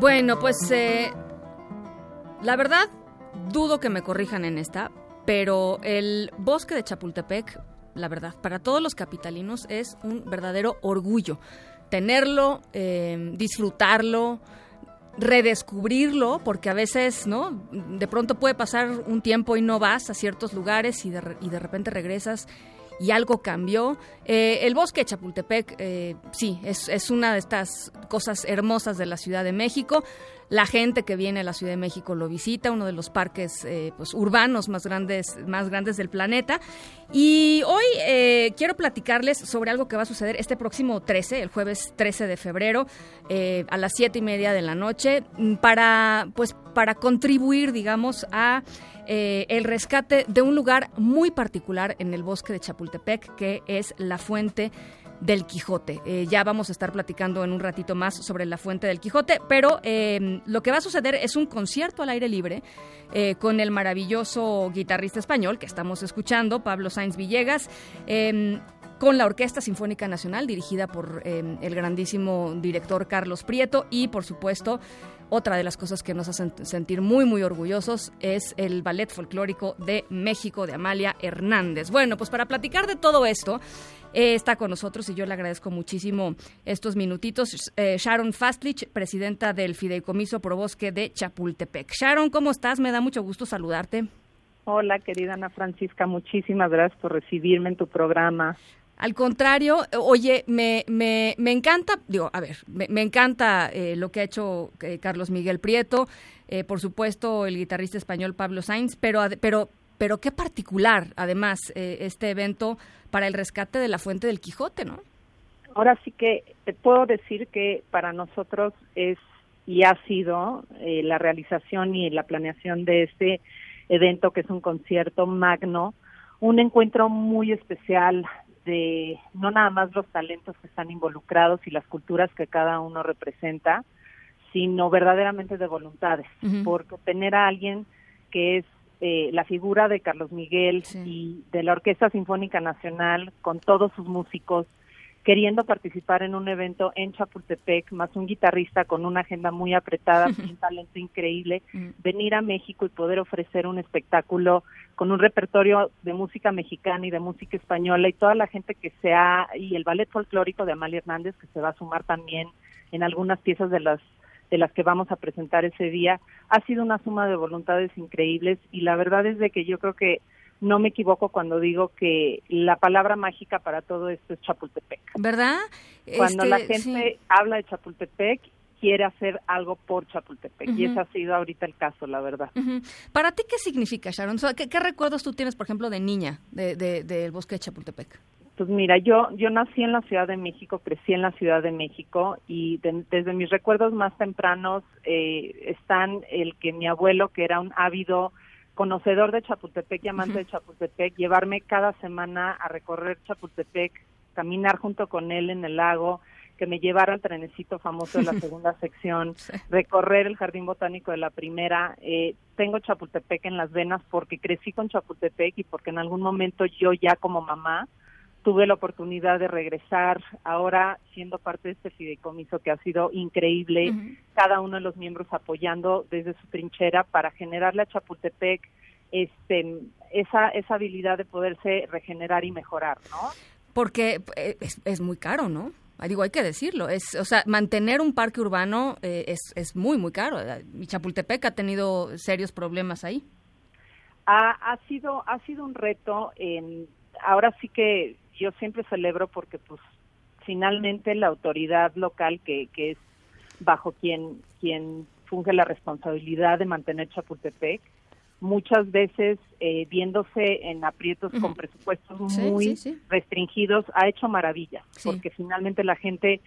Bueno, pues eh, la verdad, dudo que me corrijan en esta, pero el bosque de Chapultepec, la verdad, para todos los capitalinos es un verdadero orgullo tenerlo, eh, disfrutarlo, redescubrirlo, porque a veces, ¿no? De pronto puede pasar un tiempo y no vas a ciertos lugares y de, y de repente regresas y algo cambió. Eh, el bosque de Chapultepec, eh, sí, es, una de estas cosas hermosas de la Ciudad de México. La gente que viene a la Ciudad de México lo visita, uno de los parques eh, pues, urbanos más grandes, más grandes del planeta. Y hoy quiero platicarles sobre algo que va a suceder este próximo 13, el jueves 13 de febrero, a las 7 y media de la noche, para, pues, para contribuir, digamos, a eh, el rescate de un lugar muy particular en el bosque de Chapultepec, que es la fuente del Quijote. Eh, ya vamos a estar platicando en un ratito más sobre la fuente del Quijote, pero eh, lo que va a suceder es un concierto al aire libre eh, con el maravilloso guitarrista español que estamos escuchando, Pablo Sainz Villegas em, con la Orquesta Sinfónica Nacional, dirigida por em, el grandísimo director Carlos Prieto, y por supuesto otra de las cosas que nos hacen sentir muy, muy orgullosos es el Ballet Folclórico de México de Amalia Hernández. Bueno, pues para platicar de todo esto, eh, está con nosotros y yo le agradezco muchísimo estos minutitos. Eh, Sharon Fastlich, presidenta del Fideicomiso Pro Bosque de Chapultepec. Sharon, ¿cómo estás? Me da mucho gusto saludarte. Hola, querida Ana Francisca, muchísimas gracias por recibirme en tu programa. Al contrario, oye, me, me, me encanta, digo, a ver, me, me encanta eh, lo que ha hecho eh, Carlos Miguel Prieto, eh, por supuesto el guitarrista español Pablo Sainz, pero, pero, pero qué particular, además, eh, este evento para el rescate de la fuente del Quijote, ¿no? Ahora sí que te puedo decir que para nosotros es y ha sido eh, la realización y la planeación de este evento, que es un concierto magno, un encuentro muy especial de no nada más los talentos que están involucrados y las culturas que cada uno representa, sino verdaderamente de voluntades, uh -huh. porque tener a alguien que es eh, la figura de Carlos Miguel sí. y de la Orquesta Sinfónica Nacional con todos sus músicos queriendo participar en un evento en Chapultepec, más un guitarrista con una agenda muy apretada, un talento increíble, venir a México y poder ofrecer un espectáculo con un repertorio de música mexicana y de música española y toda la gente que sea, y el ballet folclórico de Amalia Hernández que se va a sumar también en algunas piezas de las de las que vamos a presentar ese día, ha sido una suma de voluntades increíbles y la verdad es de que yo creo que no me equivoco cuando digo que la palabra mágica para todo esto es Chapultepec. ¿Verdad? Cuando este, la gente sí. habla de Chapultepec, quiere hacer algo por Chapultepec. Uh -huh. Y ese ha sido ahorita el caso, la verdad. Uh -huh. ¿Para ti qué significa, Sharon? ¿Qué, ¿Qué, recuerdos tú tienes, por ejemplo, de niña del de, de, bosque de Chapultepec? Pues mira, yo yo nací en la Ciudad de México, crecí en la Ciudad de México y de, desde mis recuerdos más tempranos eh, están el que mi abuelo, que era un ávido conocedor de Chapultepec y amante uh -huh. de Chapultepec, llevarme cada semana a recorrer Chapultepec, caminar junto con él en el lago, que me llevara al trenecito famoso de la segunda sección, sí. recorrer el jardín botánico de la primera. Eh, tengo Chapultepec en las venas porque crecí con Chapultepec y porque en algún momento yo ya como mamá tuve la oportunidad de regresar ahora siendo parte de este fideicomiso que ha sido increíble, uh -huh. cada uno de los miembros apoyando desde su trinchera para generarle a Chapultepec este esa esa habilidad de poderse regenerar y mejorar, ¿no? Porque eh, es, es muy caro, ¿no? Digo, hay que decirlo. Es, o sea, mantener un parque urbano eh, es, es muy, muy caro. Y Chapultepec ha tenido serios problemas ahí. Ha, ha sido ha sido un reto. En, ahora sí que yo siempre celebro porque, pues, finalmente la autoridad local, que, que es bajo quien, quien funge la responsabilidad de mantener Chapultepec, muchas veces eh, viéndose en aprietos con presupuestos muy restringidos, ha hecho maravillas, porque finalmente la gente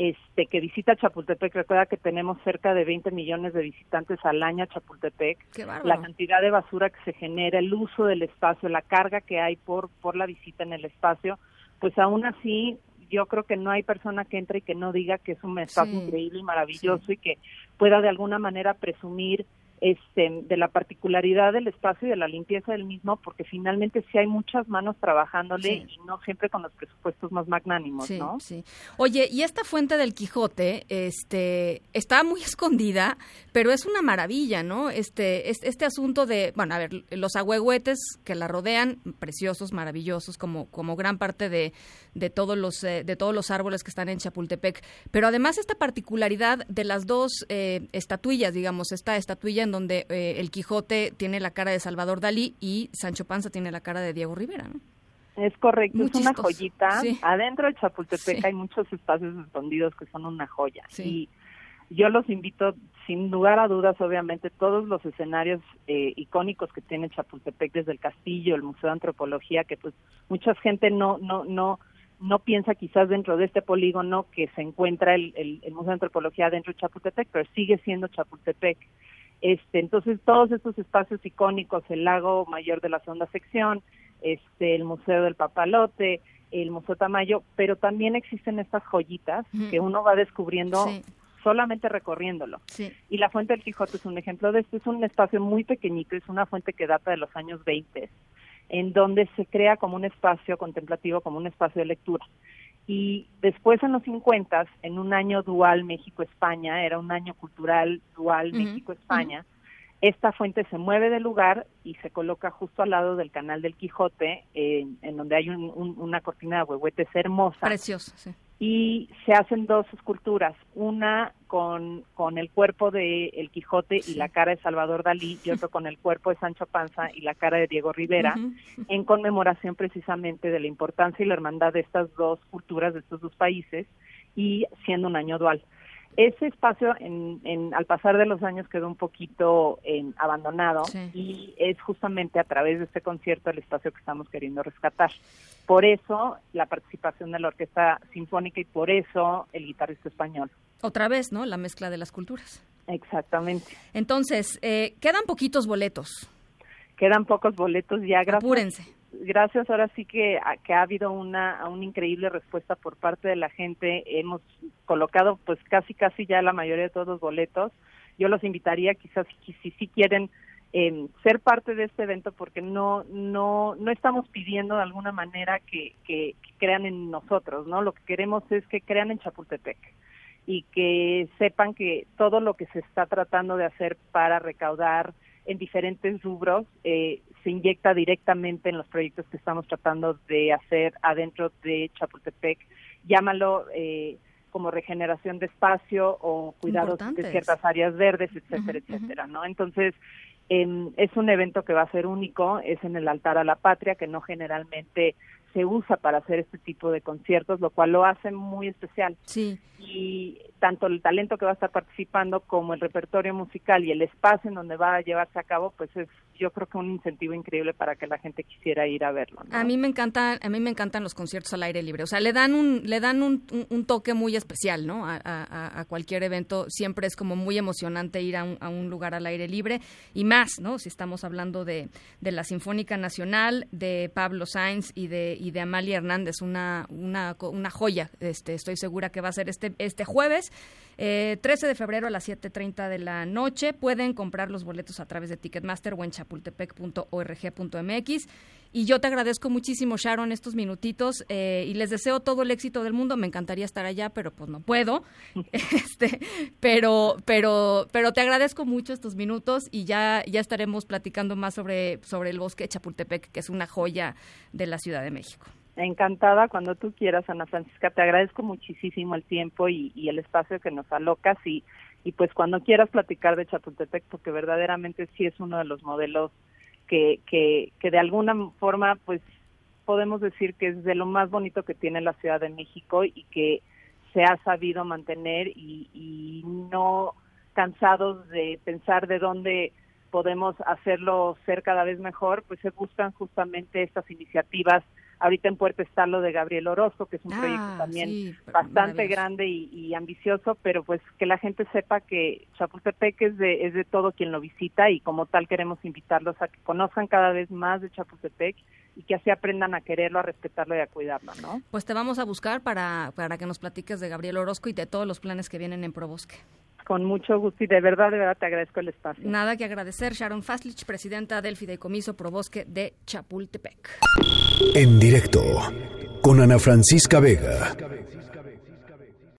este que visita Chapultepec, recuerda que tenemos cerca de 20 millones de visitantes al año a Chapultepec, la cantidad de basura que se genera, el uso del espacio, la carga que hay por, por la visita en el espacio, pues aún así yo creo que no hay persona que entre y que no diga que es un espacio increíble y maravilloso y que pueda de alguna manera presumir este, de la particularidad del espacio y de la limpieza del mismo, porque finalmente sí hay muchas manos trabajándole y no siempre con los presupuestos más magnánimos, ¿no? Sí. Oye, y esta fuente del Quijote, este, está muy escondida, pero es una maravilla, ¿no? Este, este, asunto de, bueno, a ver, los agüehuetes que la rodean, preciosos, maravillosos, como, como gran parte de, de todos los, eh, de todos los árboles que están en Chapultepec, pero además esta particularidad de las dos eh, estatuillas, digamos, esta estatuilla donde eh, el Quijote tiene la cara de Salvador Dalí y Sancho Panza tiene la cara de Diego Rivera, ¿no? Es correcto, es una joyita. Adentro de Chapultepec hay muchos espacios escondidos que son una joya. Y yo los invito, sin lugar a dudas, obviamente, todos los escenarios eh, icónicos que tiene Chapultepec, desde el castillo, el Museo de Antropología, que pues mucha gente no, no, no, no piensa quizás dentro de este polígono que se encuentra el, el, el Museo de Antropología dentro de Chapultepec, pero sigue siendo Chapultepec. Este, entonces todos estos espacios icónicos, el lago mayor de la segunda sección, este, el Museo del Papalote, el Museo Tamayo, pero también existen estas joyitas que uno va descubriendo solamente recorriéndolo. Y la Fuente del Quijote es un ejemplo de esto, es un espacio muy pequeñito, es una fuente que data de los años 20, en donde se crea como un espacio contemplativo, como un espacio de lectura. Y después en los 50, en un año dual México-España, era un año cultural dual México-España, esta fuente se mueve del lugar y se coloca justo al lado del canal del Quijote, en donde hay una cortina de huehuetes hermosa. Preciosa, sí y se hacen dos esculturas, una con, con el cuerpo de El Quijote y la cara de Salvador Dalí y otro con el cuerpo de Sancho Panza y la cara de Diego Rivera, en conmemoración precisamente de la importancia y la hermandad de estas dos culturas, de estos dos países, y siendo un año dual. Ese espacio, en, al pasar de los años, quedó un poquito en, abandonado y es justamente a través de este concierto el espacio que estamos queriendo rescatar. Por eso la participación de la Orquesta Sinfónica y por eso el guitarrista español. Otra vez, ¿no? La mezcla de las culturas. Exactamente. Entonces, eh, quedan poquitos boletos. Quedan pocos boletos ya. Gracias. Apúrense gracias ahora sí que, ha habido una, una increíble respuesta por parte de la gente. Hemos colocado pues casi casi ya la mayoría de todos los boletos. Yo los invitaría quizás si si, quieren eh, ser parte de este evento porque no no no estamos pidiendo de alguna manera que, que crean en nosotros, ¿no? Lo que queremos es que crean en Chapultepec y que sepan que todo lo que se está tratando de hacer para recaudar en diferentes rubros eh, se inyecta directamente en los proyectos que estamos tratando de hacer adentro de Chapultepec. Llámalo eh, como regeneración de espacio o cuidados de ciertas áreas verdes, etcétera, etcétera, ¿no? Entonces, em, es un evento que va a ser único, es en el altar a la patria, que no generalmente se usa para hacer este tipo de conciertos, lo cual lo hace muy especial. Sí. Y tanto el talento que va a estar participando como el repertorio musical y el espacio en donde va a llevarse a cabo, pues es yo creo que un incentivo increíble para que la gente quisiera ir a verlo. A mí me encanta, a mí me encantan los conciertos al aire libre, o sea, le dan un, le dan un, un toque muy especial, ¿no? A, a, a, cualquier evento siempre es como muy emocionante ir a un, a un, lugar al aire libre y más, ¿no? Si estamos hablando de, de la Sinfónica Nacional, de Pablo Sainz y de y de Amalia Hernández, una, una, una joya, este, estoy segura que va a ser este este jueves. Eh, 13 de febrero a las 7.30 de la noche. Pueden comprar los boletos a través de Ticketmaster o en chapultepec.org.mx. Y yo te agradezco muchísimo, Sharon, estos minutitos eh, y les deseo todo el éxito del mundo. Me encantaría estar allá, pero pues no puedo. este, pero, pero, pero te agradezco mucho estos minutos y ya, ya estaremos platicando más sobre, sobre el bosque de Chapultepec, que es una joya de la Ciudad de México. Encantada cuando tú quieras, Ana Francisca. Te agradezco muchísimo el tiempo y, el espacio que nos alocas y, y pues cuando quieras platicar de Chapultepec, porque verdaderamente sí es uno de los modelos que, que, que de alguna forma pues podemos decir que es de lo más bonito que tiene la Ciudad de México y que se ha sabido mantener y, y no cansados de pensar de dónde podemos hacerlo ser cada vez mejor, pues se buscan justamente estas iniciativas. Ahorita en Puerto está lo de Gabriel Orozco, que es un proyecto Ah, también sí, bastante grande y, y ambicioso, pero pues que la gente sepa que Chapultepec es de, es de todo quien lo visita y como tal queremos invitarlos a que conozcan cada vez más de Chapultepec y que así aprendan a quererlo, a respetarlo y a cuidarlo, ¿no? Pues te vamos a buscar para, para que nos platiques de Gabriel Orozco y de todos los planes que vienen en Probosque. Con mucho gusto y de verdad, de verdad te agradezco el espacio. Nada que agradecer, Sharon Faslich, presidenta del Fideicomiso Probosque de Chapultepec. En directo con Ana Francisca Vega.